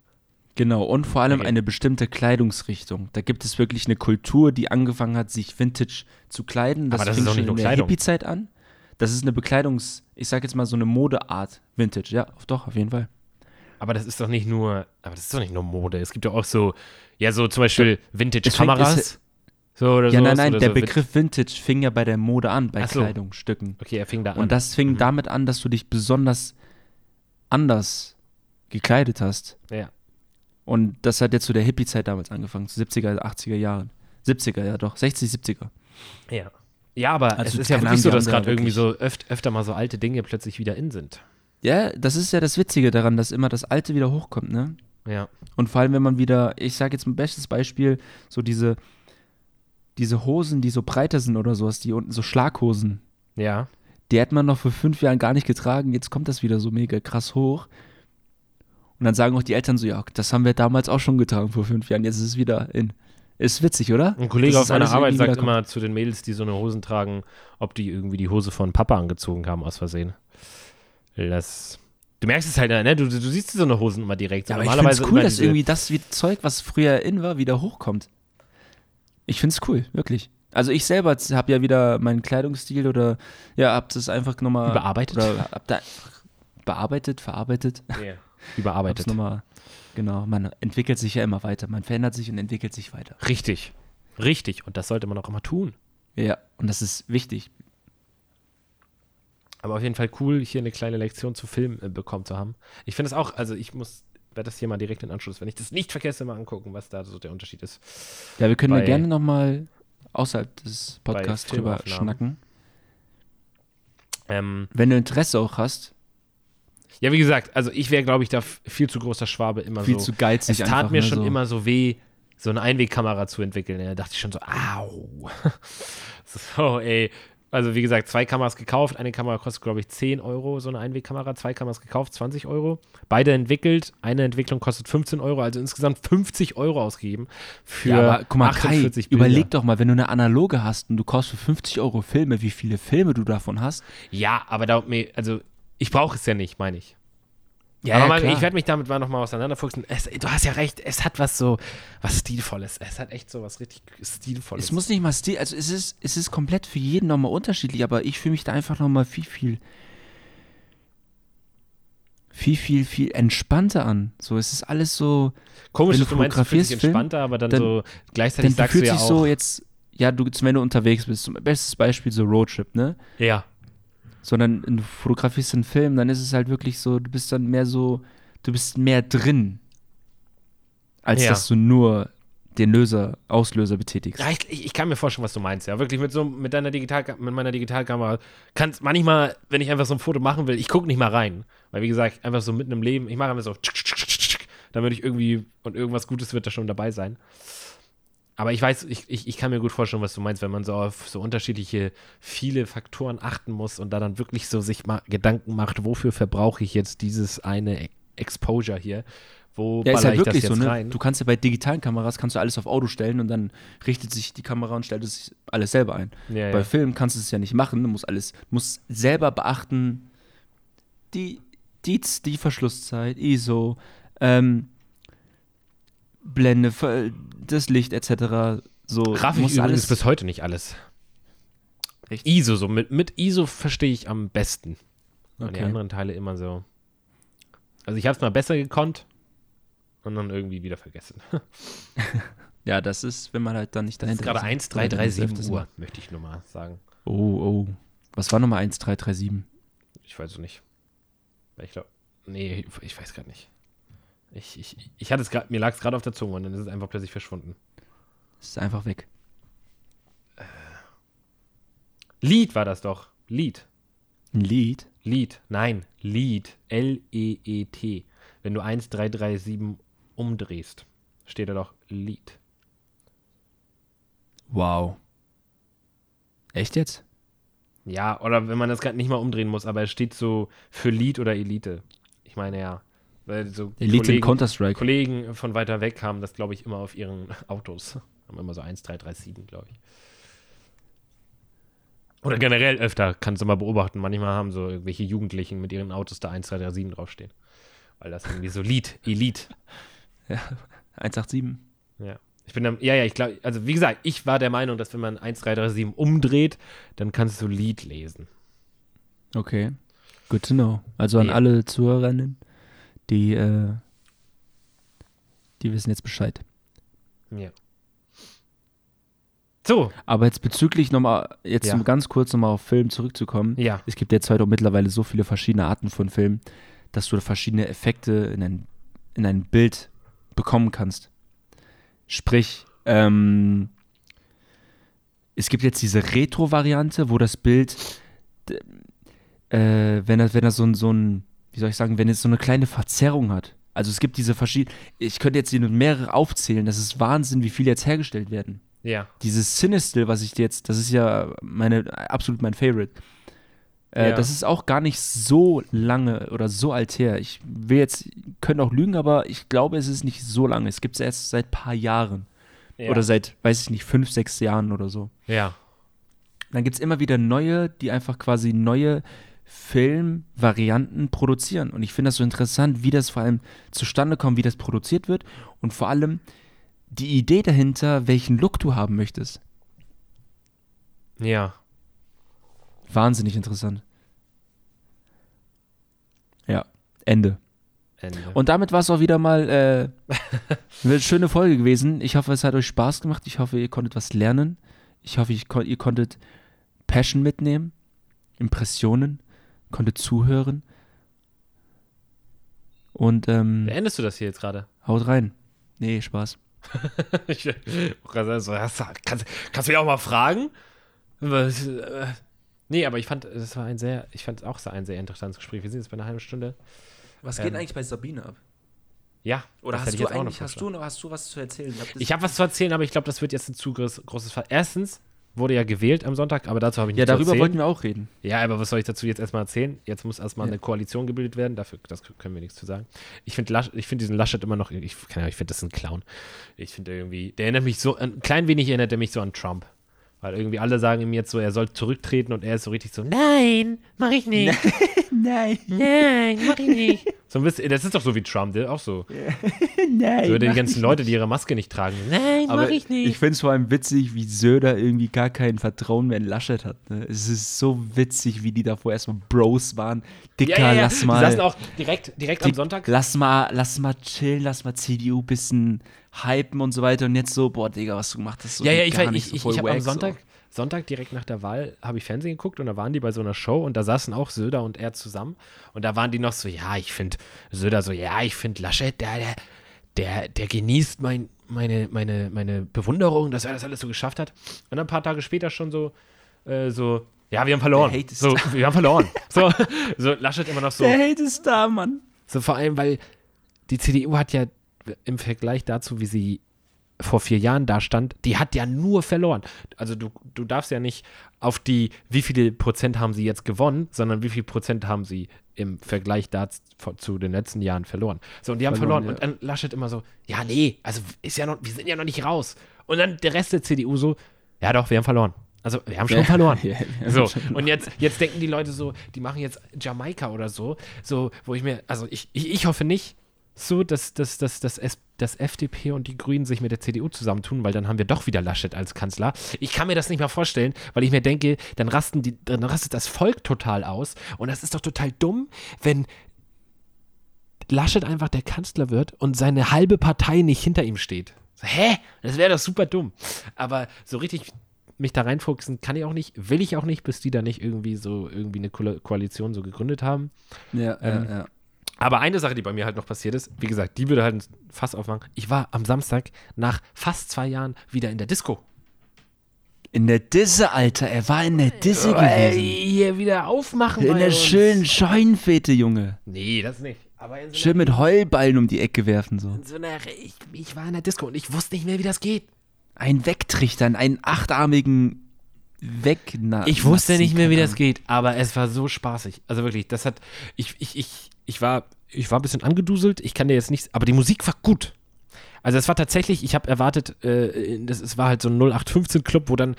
Genau, und vor allem Okay. eine bestimmte Kleidungsrichtung. Da gibt es wirklich eine Kultur, die angefangen hat, sich Vintage zu kleiden. Das Aber das fing ist schon in der. Hippie-Zeit an. Das ist eine Bekleidungs-, ich sag jetzt mal so eine Modeart Vintage. Ja, doch, auf jeden Fall. Aber das ist doch nicht nur, aber das ist doch nicht nur Mode. Es gibt ja auch so, ja, so zum Beispiel Vintage-Kameras. So Ja, nein, sowas nein, oder der so. Begriff Vintage fing ja bei der Mode an, bei so. Kleidungsstücken. Okay, er fing da an. Und das fing Mhm. damit an, dass du dich besonders anders gekleidet hast. Ja. Und das hat jetzt zu der Hippie-Zeit damals angefangen, zu 70er, 80er Jahren. 70er, ja doch, 60, 70er. Ja. Ja, aber Also, es ist ja wirklich so, Ahnung, die dass gerade irgendwie so öft, öfter mal so alte Dinge plötzlich wieder in sind. Ja, das ist ja das Witzige daran, dass immer das Alte wieder hochkommt, ne? Ja. Und vor allem, wenn man wieder, ich sage jetzt ein bestes Beispiel, so diese, diese Hosen, die so breiter sind oder sowas, die unten so Schlaghosen, Ja. die hat man noch vor fünf Jahren gar nicht getragen, jetzt kommt das wieder so mega krass hoch. Und dann sagen auch die Eltern so, ja, das haben wir damals auch schon getragen vor fünf Jahren, jetzt ist es wieder in. Ist witzig, oder? Ein Kollege Das auf meiner Arbeit sagt immer zu den Mädels, die so eine Hosen tragen, ob die irgendwie die Hose von Papa angezogen haben aus Versehen. Das. Du merkst es halt, ne? Du, du siehst so eine Hosen immer direkt. So Ja, aber ich finde normalerweise es cool, dass irgendwie das wie Zeug, was früher in war, wieder hochkommt. Ich finde es cool, wirklich. Also ich selber habe ja wieder meinen Kleidungsstil oder ja, hab das einfach nochmal Überarbeitet? Oder hab da bearbeitet, verarbeitet. Ja. Überarbeitet. nochmal, genau, man entwickelt sich ja immer weiter. Man verändert sich und entwickelt sich weiter. Richtig. Richtig. Und das sollte man auch immer tun. Ja, und das ist wichtig. Aber auf jeden Fall cool, hier eine kleine Lektion zu Film äh, bekommen zu haben. Ich finde es auch, also ich muss, werde das hier mal direkt in Anschluss, wenn ich das nicht vergesse, mal angucken, was da so der Unterschied ist. Ja, wir können Bei- da gerne nochmal außerhalb des Podcasts drüber schnacken. Ähm, Wenn du Interesse auch hast, ja, wie gesagt, also ich wäre, glaube ich, da viel zu großer Schwabe immer viel so. zu geizig es tat mir schon so. immer so weh, so eine Einwegkamera zu entwickeln. Da dachte ich schon so, au. so, ey. Also, wie gesagt, zwei Kameras gekauft. Eine Kamera kostet, glaube ich, 10 Euro, so eine Einwegkamera. Zwei Kameras gekauft, 20 Euro. Beide entwickelt. Eine Entwicklung kostet 15 Euro, also insgesamt 50 Euro ausgegeben für Ja, aber guck mal, Kai, 48 Bilder. überleg doch mal, wenn du eine analoge hast und du kaufst für 50 Euro Filme, wie viele Filme du davon hast. Ja, aber da, also, ich brauche es ja nicht, meine ich. Ja, aber mal, ich werde mich damit mal nochmal auseinanderfuchsen. Es, du hast ja recht, es hat was so, was Stilvolles. Es hat echt so was richtig Stilvolles. Es muss nicht mal Stil, also es ist, es ist komplett für jeden nochmal unterschiedlich, aber ich fühle mich da einfach nochmal viel, viel, viel, viel, viel entspannter an. So, es ist alles so, Komisch, dass du du meinst, du fühlst dich entspannter, aber dann, dann- so gleichzeitig denn du sagst du fühlst ja auch. so jetzt, ja, du, wenn du unterwegs bist, zum bestes Beispiel so Roadtrip, ne? ja. Sondern du fotografierst einen Film, dann ist es halt wirklich so, du bist dann mehr so, du bist mehr drin, als Ja. dass du nur den Löser, Auslöser betätigst. Ja, ich, ich, kann mir vorstellen, was du meinst. Ja, wirklich mit so mit deiner Digital mit meiner Digitalkamera kannst manchmal, wenn ich einfach so ein Foto machen will, ich gucke nicht mal rein, weil wie gesagt einfach so mitten im Leben, ich mache einfach so, damit ich irgendwie und irgendwas Gutes wird da schon dabei sein. Aber ich weiß, ich, ich, ich kann mir gut vorstellen, was du meinst, wenn man so auf so unterschiedliche, viele Faktoren achten muss und da dann wirklich so sich mal Gedanken macht, wofür verbrauche ich jetzt dieses eine E- Exposure hier? Wo Ja, ist halt wirklich jetzt so, ne? rein? Du kannst ja bei digitalen Kameras kannst du alles auf Auto stellen und dann richtet sich die Kamera und stellt es alles selber ein. Ja, Bei ja. Film kannst du es ja nicht machen, du musst alles, musst selber beachten, die, die, die Verschlusszeit, ISO, ähm, Blende, das Licht etc. So musst übrigens alles bis heute nicht alles. Echt? ISO, so mit, mit ISO verstehe ich am besten. Und die Okay. anderen Teile immer so. Also ich habe es mal besser gekonnt und dann irgendwie wieder vergessen. Ja, das ist, wenn man halt dann nicht ist dahinter gerade ist. Dann 1337 öfters Uhr, möchte ich nur mal sagen. Oh, oh. Was war nochmal 1337? Ich weiß es nicht. Ich glaube, nee, ich, ich weiß gerade nicht. Ich, ich, ich hatte es gerade, mir lag es gerade auf der Zunge und dann ist es einfach plötzlich verschwunden. Ist einfach weg. Lied war das doch. Lied. Lied? Lied. Nein, Lied. L-E-E-T. Wenn du 1337 umdrehst, steht da doch Lied. Wow. Echt jetzt? Ja, oder wenn man das gerade nicht mal umdrehen muss, aber es steht so für Lied oder Elite. Ich meine ja. Weil so Elite Kollegen, Counter-Strike. Kollegen von weiter weg haben das, glaube ich, immer auf ihren Autos. Haben immer so 1337, glaube ich. Oder generell öfter, kannst du mal beobachten. Manchmal haben so irgendwelche Jugendlichen mit ihren Autos da 1337 draufstehen. Weil das irgendwie so Lied, Elite. 187. Ja. Ich bin dann, ja, ja, ich glaube, also wie gesagt, ich war der Meinung, dass wenn man 1337 umdreht, dann kannst du Lied lesen. Okay. Good to know. Also an Ja. alle Zuhörerinnen, die, äh, die wissen jetzt Bescheid. Ja. So, Aber jetzt bezüglich nochmal, jetzt Ja. um ganz kurz nochmal auf Film zurückzukommen. ja. Es gibt jetzt heute auch mittlerweile so viele verschiedene Arten von Filmen, dass du verschiedene Effekte in ein, in ein Bild bekommen kannst. Sprich, ähm, es gibt jetzt diese Retro-Variante, wo das Bild, äh, wenn er, wenn er so ein, so ein, wie soll ich sagen, wenn es so eine kleine Verzerrung hat. Also es gibt diese verschiedenen, ich könnte jetzt hier nur mehrere aufzählen, das ist Wahnsinn, wie viele jetzt hergestellt werden. Ja. Dieses Cinestil, was ich jetzt, das ist ja meine, absolut mein Favorite. Äh, Ja. Das ist auch gar nicht so lange oder so alt her. Ich will jetzt, können auch lügen, aber ich glaube, es ist nicht so lange. Es gibt es erst seit ein paar Jahren. Ja. Oder seit, weiß ich nicht, fünf, sechs Jahren oder so. ja. Dann gibt es immer wieder neue, die einfach quasi neue Filmvarianten produzieren. Und ich finde das so interessant, wie das vor allem zustande kommt, wie das produziert wird und vor allem die Idee dahinter, welchen Look du haben möchtest. Ja. Wahnsinnig interessant. Ja, Ende. Ende. Und damit war es auch wieder mal äh, eine schöne Folge gewesen. Ich hoffe, es hat euch Spaß gemacht. Ich hoffe, ihr konntet was lernen. Ich hoffe, kon ihr konntet Passion mitnehmen, Impressionen, konntet zuhören. Und ähm, Beendest du das hier jetzt gerade? haut rein. Nee, Spaß. ich hast kannst, kannst du mich auch mal fragen? Was, äh, nee, aber ich fand, das war ein sehr, ich fand auch ein sehr interessantes Gespräch. Wir sind jetzt bei einer halben Stunde. Was Ähm, geht eigentlich bei Sabine ab? Ja. Oder hast du eigentlich, hast du, noch, hast du was zu erzählen? Ich habe was zu erzählen, aber ich glaube, das wird jetzt ein zu groß, großes Fall. Erstens wurde ja gewählt am Sonntag, aber dazu habe ich ja, nichts zu darüber erzählen. wollten wir auch reden. Ja, aber was soll ich dazu jetzt erstmal erzählen? Jetzt muss erstmal Ja. eine Koalition gebildet werden. Dafür das können wir nichts zu sagen. Ich finde find diesen Laschet immer noch, ich, keine ich finde das ein Clown. Ich finde irgendwie, der erinnert mich so, ein klein wenig erinnert er mich so an Trump. Weil irgendwie alle sagen ihm jetzt so, er soll zurücktreten und er ist so richtig so, nein, mach ich nicht. Nein, Nein, mach ich nicht. So ein bisschen, das ist doch so wie Trump, der auch so. nein. So die ganzen Leute, die ihre Maske nicht tragen. Nein, Aber mach ich nicht. ich finde es vor allem witzig, wie Söder irgendwie gar kein Vertrauen mehr in Laschet hat. Ne? Es ist so witzig, wie die davor erstmal Bros waren. Dicker, lass mal. Die saßen auch direkt, direkt am Dick, Sonntag. Lass mal, lass mal chillen, lass mal CDU bisschen hypen und so weiter. Und jetzt so, boah, Digga, was du gemacht hast. So Ja, ja, ich, gar weiß- nicht, ich, so ich, ich habe am wack, so. Sonntag, direkt nach der Wahl habe ich Fernsehen geguckt und da waren die bei so einer Show und da saßen auch Söder und er zusammen und da waren die noch so, ja, ich finde Söder so, ja, ich finde Laschet, der, der, der, der genießt mein, meine, meine, meine Bewunderung, dass er das alles so geschafft hat. Und ein paar Tage später schon so, äh, so, ja, wir haben verloren. Der Hate ist So, wir haben verloren. So, so Laschet immer noch so. Der Hate ist da, Mann. So vor allem, weil die CDU hat ja im Vergleich dazu, wie sie vor vier Jahren da stand, die hat ja nur verloren. Also du, du darfst ja nicht auf die, wie viele Prozent haben sie jetzt gewonnen, sondern wie viel Prozent haben sie im Vergleich dazu zu den letzten Jahren verloren. So, und die haben verloren. Verloren, Und dann Laschet immer so, ja, nee, also ist ja noch, wir sind ja noch nicht raus. Und dann der Rest der CDU so, ja doch, wir haben verloren. Also wir haben schon verloren. Ja, haben So, schon und jetzt, jetzt denken die Leute so, die machen jetzt Jamaika oder so, so, wo ich mir, also ich, ich, ich hoffe nicht so, dass, dass, dass, dass, es, dass FDP und die Grünen sich mit der CDU zusammentun, weil dann haben wir doch wieder Laschet als Kanzler. Ich kann mir das nicht mal vorstellen, weil ich mir denke, dann rasten die, dann rastet das Volk total aus und das ist doch total dumm, wenn Laschet einfach der Kanzler wird und seine halbe Partei nicht hinter ihm steht. Hä? Das wäre doch super dumm. Aber so richtig mich da reinfuchsen kann ich auch nicht, will ich auch nicht, bis die da nicht irgendwie so irgendwie eine Ko Koalition so gegründet haben. Ja, Ähm, ja, ja. Aber eine Sache, die bei mir halt noch passiert ist, wie gesagt, die würde halt ein Fass aufmachen. Ich war am Samstag nach fast zwei Jahren wieder in der Disco. In der Disse, Alter. Er war in der Disse Ey, gewesen. hier wieder aufmachen. In der uns. schönen Scheunfete, Junge. Nee, das nicht. Aber in so, Schön mit Heulballen um die Ecke werfen, so. so einer, ich, ich war in der Disco und ich wusste nicht mehr, wie das geht. Ein Wegtrichtern, einen achtarmigen Wegna. Ich wusste nicht mehr, wie das geht. geht, aber es war so spaßig. Also wirklich, das hat, ich, ich, ich, ich war, ich war ein bisschen angeduselt. Ich kann dir jetzt nichts, aber die Musik war gut. Also es war tatsächlich, ich habe erwartet, äh, das, es war halt so ein 0815 Club, wo dann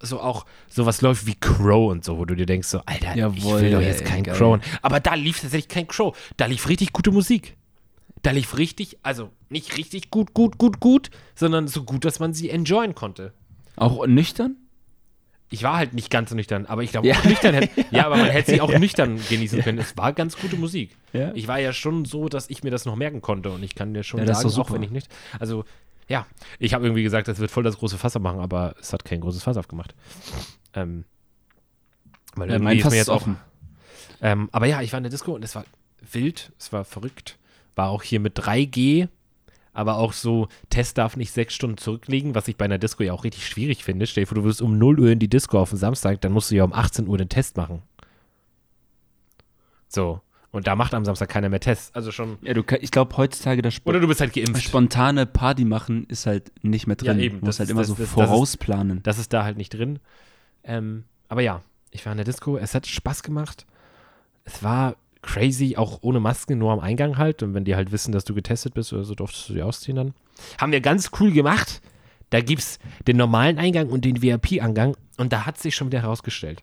so auch sowas läuft wie Crow und so, wo du dir denkst so, Alter, Jawohl, ich will doch jetzt kein geil. Crow. Aber da lief tatsächlich kein Crow. Da lief richtig gute Musik. Da lief richtig, also nicht richtig gut, gut, gut, gut, sondern so gut, dass man sie enjoyen konnte. Auch nüchtern? Ich war halt nicht ganz so nüchtern, aber ich glaube, Ja. nüchtern hätte, ja, aber man hätte sie auch nüchtern genießen können. Es war ganz gute Musik. Ja. Ich war ja schon so, dass ich mir das noch merken konnte und ich kann dir schon Ja, sagen, auch wenn ich nicht, also ja, ich habe irgendwie gesagt, das wird voll das große Fass aufmachen, aber es hat kein großes Fass aufgemacht. Ähm, weil Ja, irgendwie mein ist Fass mir ist jetzt auch, offen. ähm, aber ja, ich war in der Disco und es war wild, es war verrückt, war auch hier mit 3G, aber auch so, Test darf nicht sechs Stunden zurückliegen, was ich bei einer Disco ja auch richtig schwierig finde. Stell dir vor, du wirst um 0 Uhr in die Disco auf den Samstag, dann musst du ja um 18 Uhr den Test machen. So. Und da macht am Samstag keiner mehr Tests. Also schon. Ja, du, ich glaube, heutzutage das Sp Oder du bist halt geimpft. spontane Party machen ist halt nicht mehr drin. Ja, eben. Du musst Das halt ist- immer das- so das- das ist- vorausplanen. Das ist da halt nicht drin. Ähm, aber ja, ich war in der Disco. Es hat Spaß gemacht. Es war crazy, auch ohne Masken, nur am Eingang halt. Und wenn die halt wissen, dass du getestet bist oder so, durftest du die ausziehen dann. Haben wir ganz cool gemacht. Da gibt es den normalen Eingang und den VIP-Eingang. Und da hat sich schon wieder herausgestellt,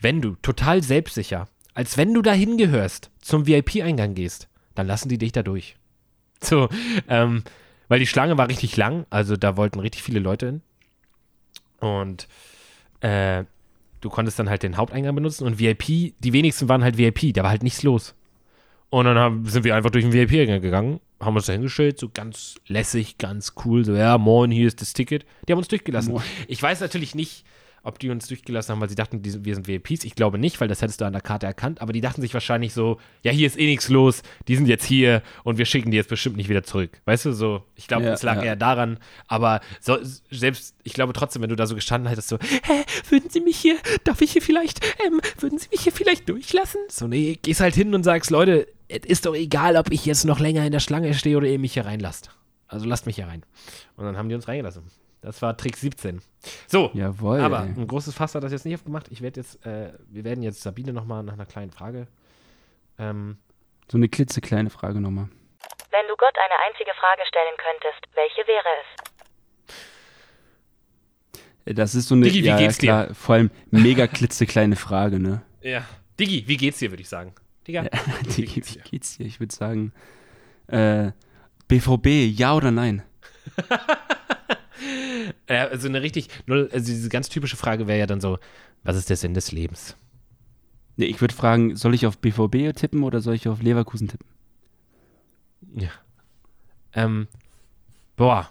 wenn du total selbstsicher, als wenn du dahin gehörst, zum VIP-Eingang gehst, dann lassen die dich da durch. So, ähm, weil die Schlange war richtig lang, also da wollten richtig viele Leute hin. Und äh, du konntest dann halt den Haupteingang benutzen und VIP, die wenigsten waren halt VIP, da war halt nichts los. Und dann haben, sind wir einfach durch den VIP-Eingang gegangen, haben uns da hingestellt, so ganz lässig, ganz cool, so, ja, moin, hier ist das Ticket. Die haben uns durchgelassen. Moin. Ich weiß natürlich nicht, ob die uns durchgelassen haben, weil sie dachten, wir sind VIPs. Ich glaube nicht, weil das hättest du an der Karte erkannt. Aber die dachten sich wahrscheinlich so, ja, hier ist eh nichts los, die sind jetzt hier und wir schicken die jetzt bestimmt nicht wieder zurück. Weißt du, so, ich glaube, Ja, es lag ja. eher daran. Aber so, selbst, ich glaube trotzdem, wenn du da so gestanden hättest, so, hä, würden Sie mich hier, darf ich hier vielleicht, ähm, würden Sie mich hier vielleicht durchlassen? So, nee, gehst halt hin und sagst, Leute, es ist doch egal, ob ich jetzt noch länger in der Schlange stehe oder ihr mich hier reinlasst. Also lasst mich hier rein. Und dann haben die uns reingelassen. Das war Trick 17. So, Jawohl. aber ein großes Fass hat das jetzt nicht aufgemacht. Ich werde jetzt, äh, wir werden jetzt Sabine nochmal nach einer kleinen Frage. Ähm, So eine klitzekleine Frage nochmal. Wenn du Gott eine einzige Frage stellen könntest, welche wäre es? Äh, Das ist so eine Digi, wie ja, geht's dir? klar, vor allem mega klitzekleine Frage, ne? ja. Digi, wie geht's dir, würde ich sagen. Digga, Digi, wie geht's wie dir? geht's dir? Ich würde sagen, äh, BVB, ja oder nein? Also eine richtig, also diese ganz typische Frage wäre ja dann so, was ist der Sinn des Lebens? Nee, ich würde fragen, soll ich auf BVB tippen oder soll ich auf Leverkusen tippen? Ja. Ähm, boah.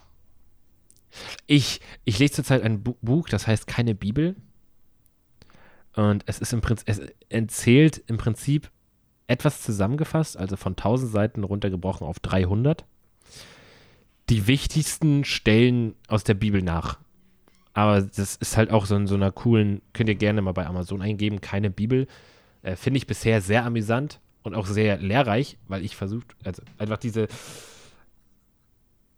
Ich, ich lese zurzeit ein Bu Buch, das heißt keine Bibel. Und es ist im Prinzip, es erzählt im Prinzip etwas zusammengefasst, also von 1000 Seiten runtergebrochen auf 300. Die wichtigsten Stellen aus der Bibel nach. Aber das ist halt auch so in so einer coolen, könnt ihr gerne mal bei Amazon eingeben, keine Bibel. Äh, Finde ich bisher sehr amüsant und auch sehr lehrreich, weil ich versucht, also einfach diese.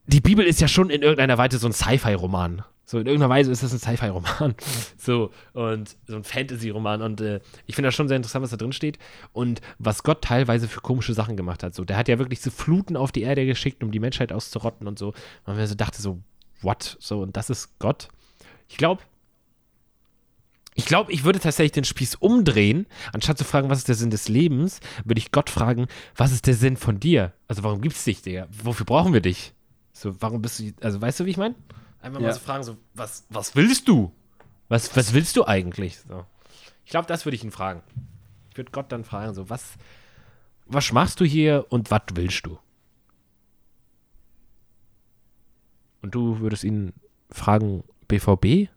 Die Bibel ist ja schon in irgendeiner Weise so ein Sci-Fi-Roman. So, in irgendeiner Weise ist das ein Sci-Fi-Roman. So, und so ein Fantasy-Roman. Und äh, ich finde das schon sehr interessant, was da drin steht. Und was Gott teilweise für komische Sachen gemacht hat. So, der hat ja wirklich so Fluten auf die Erde geschickt, um die Menschheit auszurotten und so. Und man mir so dachte, so, what? So, und das ist Gott. Ich glaube, ich glaube, ich würde tatsächlich den Spieß umdrehen. Anstatt zu fragen, was ist der Sinn des Lebens, würde ich Gott fragen, was ist der Sinn von dir? Also, warum gibt es dich, Digga? Wofür brauchen wir dich? So, warum bist du, also, weißt du, wie ich meine? Einfach mal Ja. so fragen, so, was, was willst du? Was, was willst du eigentlich? So. Ich glaube, das würde ich ihn fragen. Ich würde Gott dann fragen, so, was, was machst du hier und was willst du? Und du würdest ihn fragen, BVB?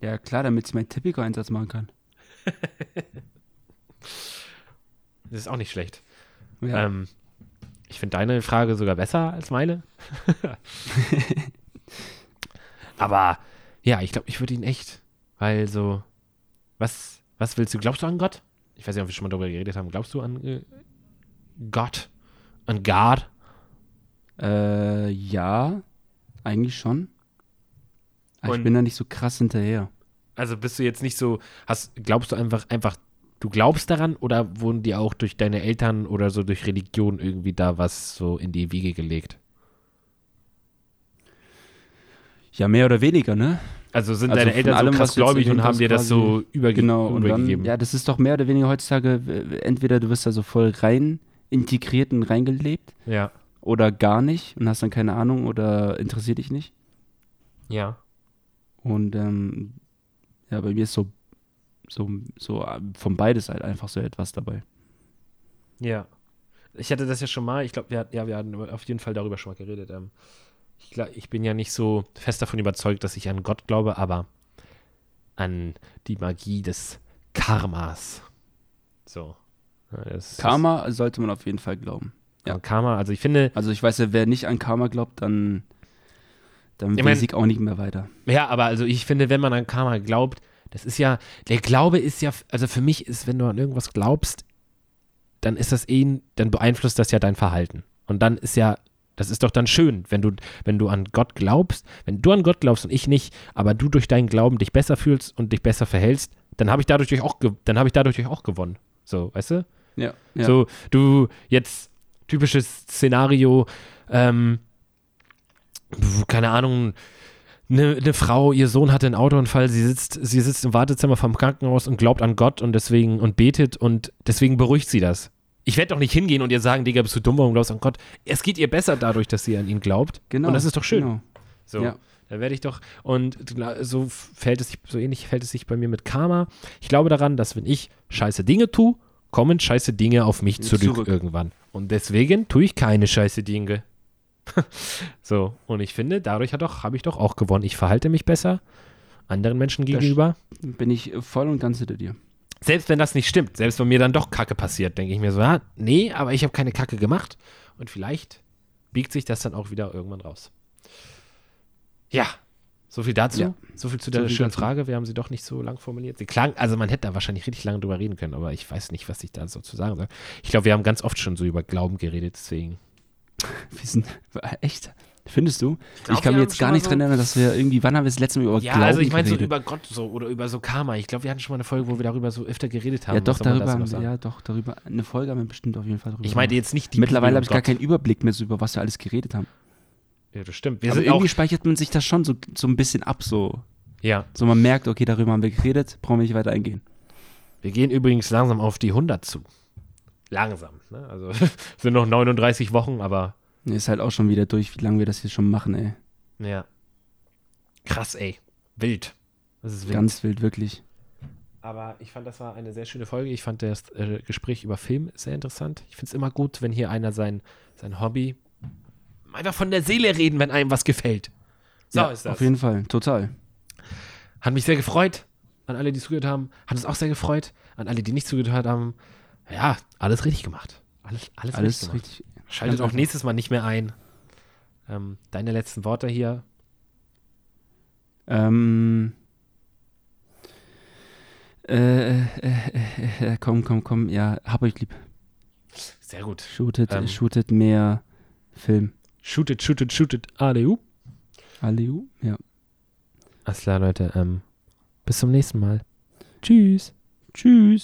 Ja, klar, damit ich meinen Tipico-Einsatz machen kann. Das ist auch nicht schlecht. Ja. Ähm, ich finde deine Frage sogar besser als meine. Aber ja, ich glaube, ich würde ihn echt, weil so, was, was willst du? Glaubst du an Gott? Ich weiß nicht, ob wir schon mal darüber geredet haben. Glaubst du an äh, Gott? An God? Äh, ja, eigentlich schon. Aber Und- ich bin da nicht so krass hinterher. Also bist du jetzt nicht so, hast, glaubst du einfach, einfach, du glaubst daran oder wurden dir auch durch deine Eltern oder so durch Religion irgendwie da was so in die Wiege gelegt? Ja, mehr oder weniger, ne? Also sind Also deine Eltern allem, so krass gläubig und haben dir das so überge Genau, dann, übergegeben? ja, das ist doch mehr oder weniger heutzutage, entweder du wirst da so voll rein integriert und reingelebt ja. oder gar nicht und hast dann keine Ahnung oder interessiert dich nicht. Ja. Und ähm, ja, bei mir ist so, so, so von beides halt einfach so etwas dabei. Ja. Ich hatte das ja schon mal, ich glaube, wir, ja, wir hatten auf jeden Fall darüber schon mal geredet. Ähm, ich, ich bin ja nicht so fest davon überzeugt, dass ich an Gott glaube, aber an die Magie des Karmas. So. Das Karma sollte man auf jeden Fall glauben. Ist, ja. Karma, also ich finde, Also ich weiß ja, wer nicht an Karma glaubt, dann, dann weiß ich auch nicht mehr weiter. ja, aber also ich finde, wenn man an Karma glaubt, das ist ja, der Glaube ist ja, also für mich ist, wenn du an irgendwas glaubst, dann ist das eh, dann beeinflusst das ja dein Verhalten. Und dann ist ja, das ist doch dann schön, wenn du, wenn du an Gott glaubst, wenn du an Gott glaubst und ich nicht, aber du durch deinen Glauben dich besser fühlst und dich besser verhältst, dann habe ich dadurch auch, dann habe ich dadurch auch gewonnen. So, weißt du? Ja. ja. So, du jetzt typisches Szenario, ähm, keine Ahnung, eine ne Frau, ihr Sohn hatte einen Autounfall, sie sitzt, sie sitzt im Wartezimmer vom Krankenhaus und glaubt an Gott und deswegen und betet und deswegen beruhigt sie das. Ich werde doch nicht hingehen und ihr sagen, Digga, bist du dumm, warum glaubst du an Gott? Es geht ihr besser dadurch, dass sie an ihn glaubt. genau. Und das ist doch schön. Genau. So. Ja. Da werde ich doch, und so fällt es sich, so ähnlich fällt es sich bei mir mit Karma. Ich glaube daran, dass wenn ich scheiße Dinge tue, kommen scheiße Dinge auf mich zurück, Zurück. irgendwann. Und deswegen tue ich keine scheiße Dinge. so, und ich finde, dadurch habe ich doch auch gewonnen. Ich verhalte mich besser anderen Menschen gegenüber. Bin ich voll und ganz hinter dir. Selbst wenn das nicht stimmt, selbst wenn mir dann doch Kacke passiert, denke ich mir so, ah, nee, aber ich habe keine Kacke gemacht. Und vielleicht biegt sich das dann auch wieder irgendwann raus. Ja, so viel dazu. Ja. So viel zu So der viel schönen dazu. Frage. Wir haben sie doch nicht so lang formuliert. Sie klang, also man hätte da wahrscheinlich richtig lange drüber reden können, aber ich weiß nicht, was ich da so zu sagen soll. Ich glaube, wir haben ganz oft schon so über Glauben geredet, deswegen. Wir sind, echt? Findest du? Ich, glaub, kann wir mir haben jetzt gar nicht so- dran erinnern, dass wir irgendwie, wann haben wir das letzte Mal über Ja, Glauben also ich meine so über Gott so oder über so Karma. Ich glaube, wir hatten schon mal eine Folge, wo wir darüber so öfter geredet haben. ja, doch, darüber haben wir, ja, doch, darüber, eine Folge haben wir bestimmt auf jeden Fall drüber Ich meinte gemacht. jetzt nicht die Mittlerweile habe ich und gar Gott. keinen Überblick mehr so, über was wir alles geredet haben. Ja, das stimmt. Wir Aber irgendwie speichert man sich das schon so, so ein bisschen ab, so. ja. So man merkt, okay, darüber haben wir geredet, brauchen wir nicht weiter eingehen. Wir gehen übrigens langsam auf die 100 zu. Langsam. Ne? Also sind noch 39 Wochen, aber Ist halt auch schon wieder durch, wie lange wir das hier schon machen, ey. ja. Krass, ey. Wild. Das ist wild. Ganz wild, wirklich. Aber ich fand, das war eine sehr schöne Folge. Ich fand das äh, Gespräch über Film sehr interessant. Ich finde es immer gut, wenn hier einer sein, sein Hobby einfach von der Seele reden, wenn einem was gefällt. So ja, ist das. Auf jeden Fall, total. Hat mich sehr gefreut. An alle, die zugehört haben. Hat uns auch sehr gefreut. An alle, die nicht zugehört haben. Ja, alles richtig gemacht. Alles, alles, Alles richtig gemacht. richtig. Schaltet auch nächstes Mal nicht mehr ein. Ähm, deine letzten Worte hier. Ähm. Äh, äh, äh, äh, komm, komm, komm, ja, hab euch lieb. Sehr gut. Shootet, Ähm. shootet mehr Film. Shootet, shootet, shootet. ADU. Aliu? Ja. Alles klar, Leute. Ähm, bis zum nächsten Mal. Tschüss. Tschüss.